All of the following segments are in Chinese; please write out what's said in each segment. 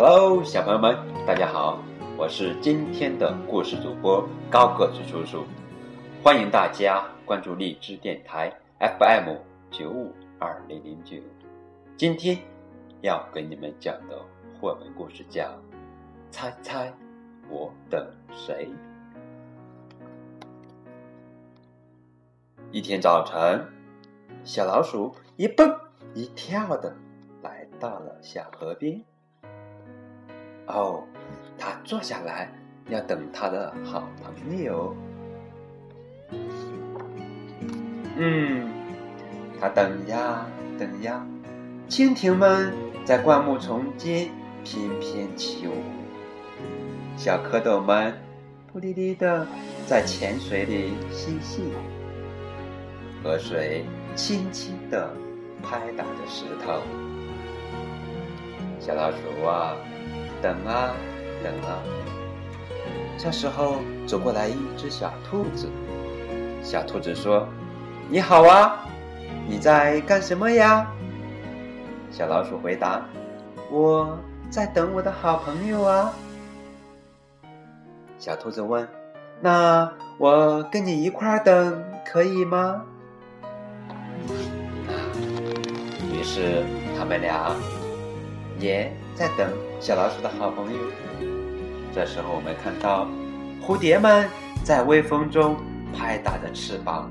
Hello，小朋友们，大家好，我是今天的故事主播高个子叔叔，欢迎大家关注荔枝电台 FM 九五二零零九。今天要给你们讲的绘本故事叫《猜猜我等谁》。一天早晨，小老鼠一蹦一跳的来到了小河边。哦，他坐下来要等他的好朋友。嗯，他等呀等呀，蜻蜓们在灌木丛间翩翩起舞，小蝌蚪们扑哩哩的在浅水里嬉戏，河水轻轻的拍打着石头。小老鼠啊！等啊，等啊！这时候走过来一只小兔子。小兔子说：“你好啊，你在干什么呀？”小老鼠回答：“我在等我的好朋友啊。”小兔子问：“那我跟你一块儿等可以吗？”于是他们俩也。在等小老鼠的好朋友。这时候，我们看到蝴蝶们在微风中拍打着翅膀，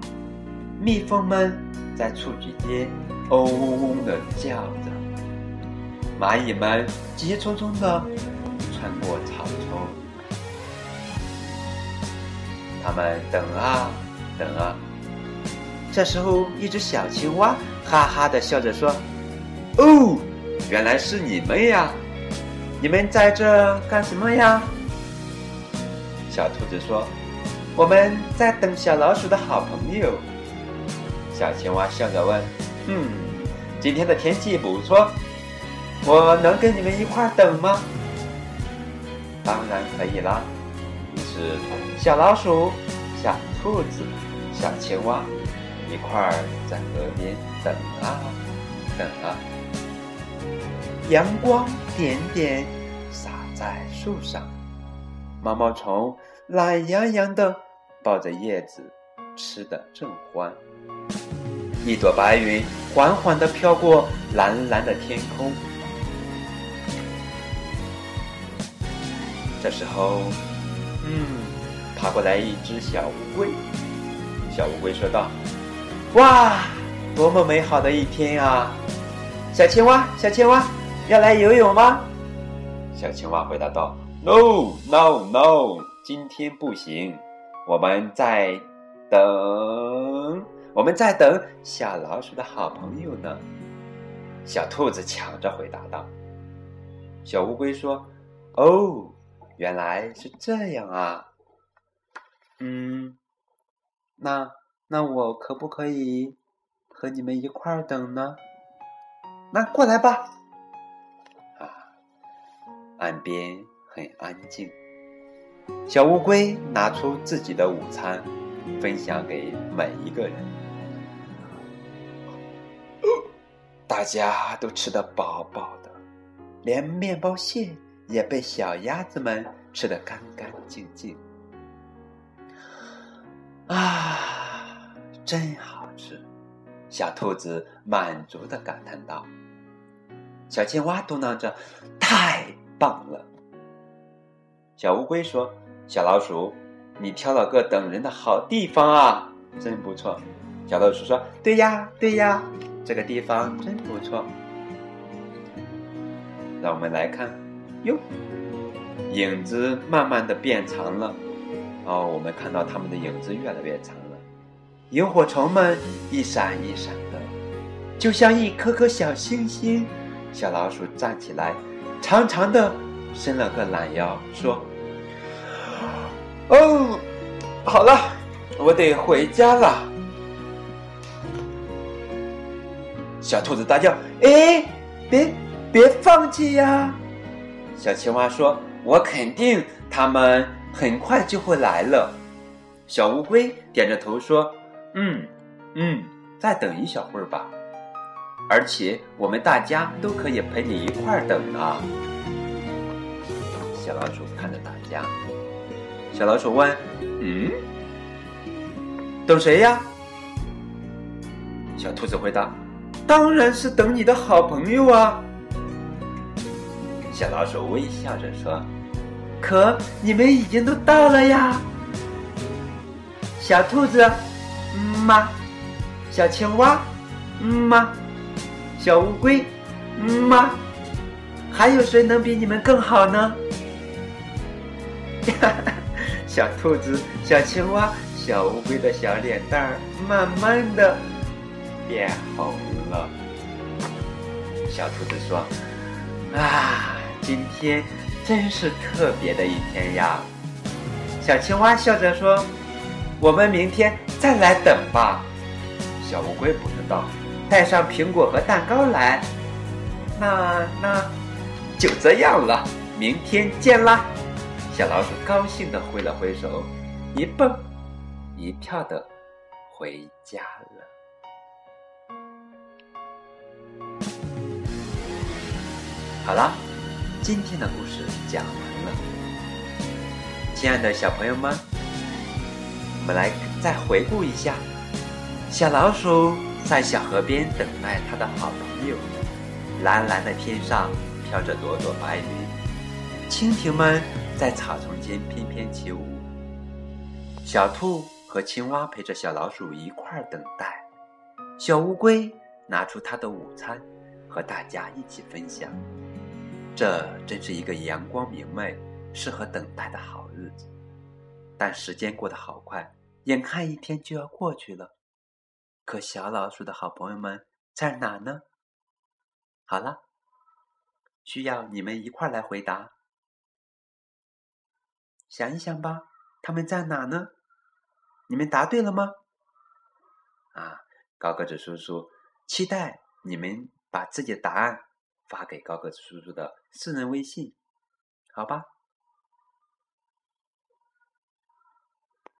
蜜蜂们在雏菊间嗡嗡嗡的叫着，蚂蚁们急匆匆的穿过草丛。他们等啊等啊。这时候，一只小青蛙哈哈的笑着说：“哦。”原来是你们呀！你们在这干什么呀？小兔子说：“我们在等小老鼠的好朋友。”小青蛙笑着问：“嗯，今天的天气不错，我能跟你们一块等吗？”当然可以啦！于是，小老鼠、小兔子、小青蛙一块儿在河边等啊等啊。阳光点点洒在树上，毛毛虫懒洋洋的抱着叶子，吃的正欢。一朵白云缓缓的飘过蓝蓝的天空。这时候，嗯，爬过来一只小乌龟。小乌龟说道：“哇，多么美好的一天啊！”小青蛙，小青蛙。要来游泳吗？小青蛙回答道：“No, no, no，今天不行。我们在等，我们在等小老鼠的好朋友呢。”小兔子抢着回答道。小乌龟说：“哦，原来是这样啊。嗯，那那我可不可以和你们一块儿等呢？那过来吧。”啊岸边很安静，小乌龟拿出自己的午餐，分享给每一个人。大家都吃得饱饱的，连面包屑也被小鸭子们吃得干干净净。啊，真好！小兔子满足的感叹道。小青蛙嘟囔着：“太……”棒了，小乌龟说：“小老鼠，你挑了个等人的好地方啊，真不错。”小老鼠说：“对呀，对呀，这个地方真不错。”让我们来看，哟，影子慢慢的变长了。哦，我们看到它们的影子越来越长。萤火虫们一闪一闪的，就像一颗颗小星星。小老鼠站起来。长长的伸了个懒腰，说：“哦，好了，我得回家了。”小兔子大叫：“哎，别别放弃呀！”小青蛙说：“我肯定他们很快就会来了。”小乌龟点着头说：“嗯嗯，再等一小会儿吧。”而且我们大家都可以陪你一块儿等啊！小老鼠看着大家。小老鼠问：“嗯，等谁呀？”小兔子回答：“当然是等你的好朋友啊。”小老鼠微笑着说：“可你们已经都到了呀。”小兔子，吗？小青蛙，嗯吗？小乌龟，嗯吗？还有谁能比你们更好呢？哈哈，小兔子、小青蛙、小乌龟的小脸蛋儿慢慢的变红了。小兔子说：“啊，今天真是特别的一天呀！”小青蛙笑着说：“我们明天再来等吧。”小乌龟补充道：“带上苹果和蛋糕来。”那那。就这样了，明天见啦！小老鼠高兴的挥了挥手，一蹦一跳的回家了。好了，今天的故事讲完了。亲爱的小朋友们，我们来再回顾一下：小老鼠在小河边等待它的好朋友，蓝蓝的天上。飘着朵朵白云，蜻蜓们在草丛间翩翩起舞。小兔和青蛙陪着小老鼠一块儿等待。小乌龟拿出它的午餐，和大家一起分享。这真是一个阳光明媚、适合等待的好日子。但时间过得好快，眼看一天就要过去了。可小老鼠的好朋友们在哪呢？好了。需要你们一块来回答，想一想吧，他们在哪呢？你们答对了吗？啊，高个子叔叔期待你们把自己的答案发给高个子叔叔的私人微信，好吧？